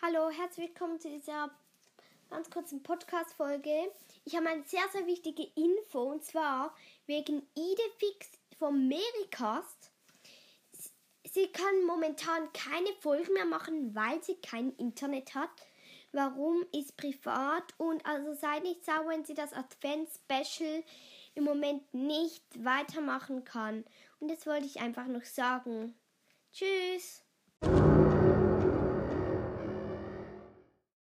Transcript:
Hallo, herzlich willkommen zu dieser ganz kurzen Podcast-Folge. Ich habe eine sehr, sehr wichtige Info und zwar wegen Idefix vom Mericast. Sie kann momentan keine Folgen mehr machen, weil sie kein Internet hat. Warum ist privat und also seid nicht sauer, wenn sie das Advent-Special im Moment nicht weitermachen kann. Und das wollte ich einfach noch sagen. Tschüss!